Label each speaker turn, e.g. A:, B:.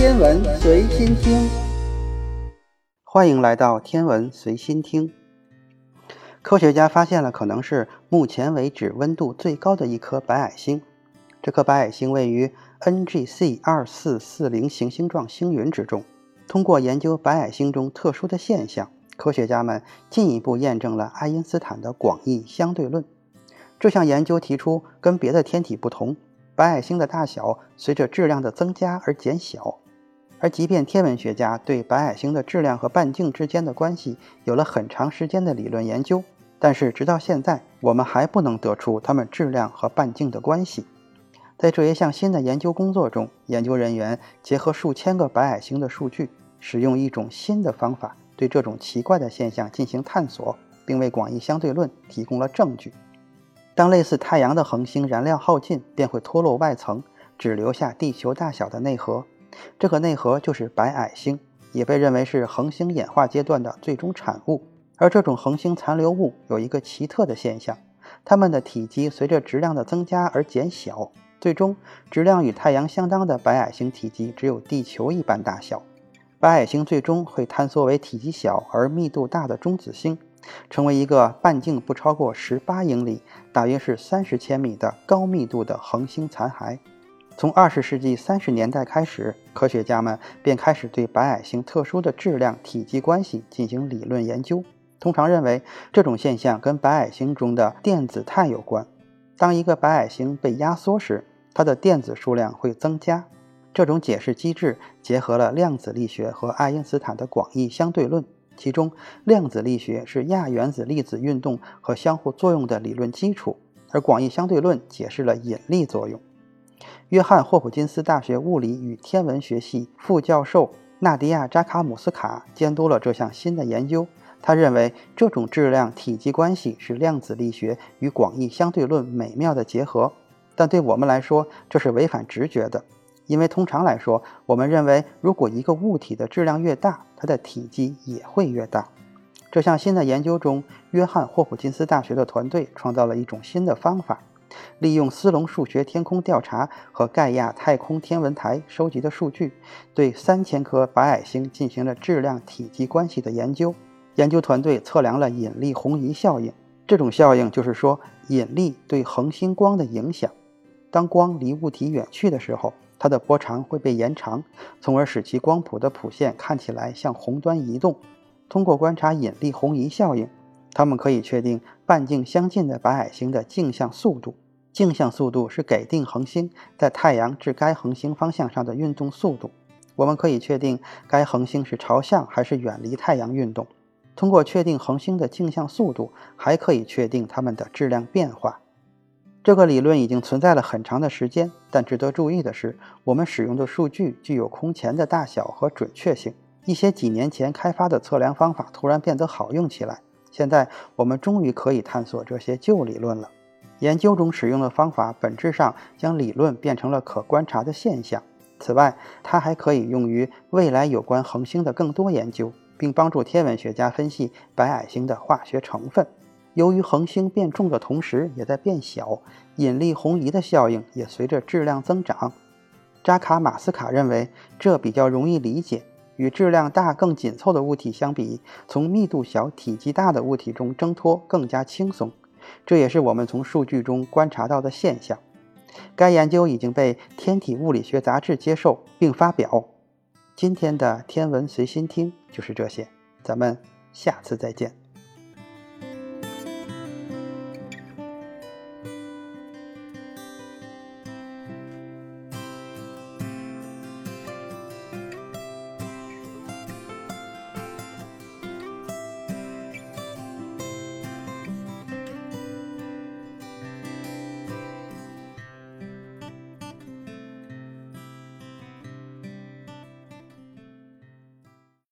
A: 天文随心听，欢迎来到天文随心听。科学家发现了可能是目前为止温度最高的一颗白矮星。这颗白矮星位于 NGC 二四四零行星状星云之中。通过研究白矮星中特殊的现象，科学家们进一步验证了爱因斯坦的广义相对论。这项研究提出，跟别的天体不同，白矮星的大小随着质量的增加而减小。而即便天文学家对白矮星的质量和半径之间的关系有了很长时间的理论研究，但是直到现在，我们还不能得出它们质量和半径的关系。在这一项新的研究工作中，研究人员结合数千个白矮星的数据，使用一种新的方法对这种奇怪的现象进行探索，并为广义相对论提供了证据。当类似太阳的恒星燃料耗尽，便会脱落外层，只留下地球大小的内核。这个内核就是白矮星，也被认为是恒星演化阶段的最终产物。而这种恒星残留物有一个奇特的现象：它们的体积随着质量的增加而减小，最终质量与太阳相当的白矮星体积只有地球一般大小。白矮星最终会坍缩为体积小而密度大的中子星。成为一个半径不超过十八英里，大约是三十千米的高密度的恒星残骸。从二十世纪三十年代开始，科学家们便开始对白矮星特殊的质量体积关系进行理论研究。通常认为，这种现象跟白矮星中的电子态有关。当一个白矮星被压缩时，它的电子数量会增加。这种解释机制结合了量子力学和爱因斯坦的广义相对论。其中，量子力学是亚原子粒子运动和相互作用的理论基础，而广义相对论解释了引力作用。约翰霍普金斯大学物理与天文学系副教授纳迪亚扎卡姆斯卡监督了这项新的研究。他认为，这种质量体积关系是量子力学与广义相对论美妙的结合。但对我们来说，这是违反直觉的。因为通常来说，我们认为，如果一个物体的质量越大，它的体积也会越大。这项新的研究中，约翰霍普金斯大学的团队创造了一种新的方法，利用斯隆数学天空调查和盖亚太空天文台收集的数据，对三千颗白矮星进行了质量体积关系的研究。研究团队测量了引力红移效应，这种效应就是说引力对恒星光的影响。当光离物体远去的时候，它的波长会被延长，从而使其光谱的谱线看起来向红端移动。通过观察引力红移效应，他们可以确定半径相近的白矮星的径向速度。径向速度是给定恒星在太阳至该恒星方向上的运动速度。我们可以确定该恒星是朝向还是远离太阳运动。通过确定恒星的径向速度，还可以确定它们的质量变化。这个理论已经存在了很长的时间，但值得注意的是，我们使用的数据具有空前的大小和准确性。一些几年前开发的测量方法突然变得好用起来。现在，我们终于可以探索这些旧理论了。研究中使用的方法本质上将理论变成了可观察的现象。此外，它还可以用于未来有关恒星的更多研究，并帮助天文学家分析白矮星的化学成分。由于恒星变重的同时也在变小，引力红移的效应也随着质量增长。扎卡马斯卡认为这比较容易理解。与质量大、更紧凑的物体相比，从密度小、体积大的物体中挣脱更加轻松。这也是我们从数据中观察到的现象。该研究已经被《天体物理学杂志》接受并发表。今天的天文随心听就是这些，咱们下次再见。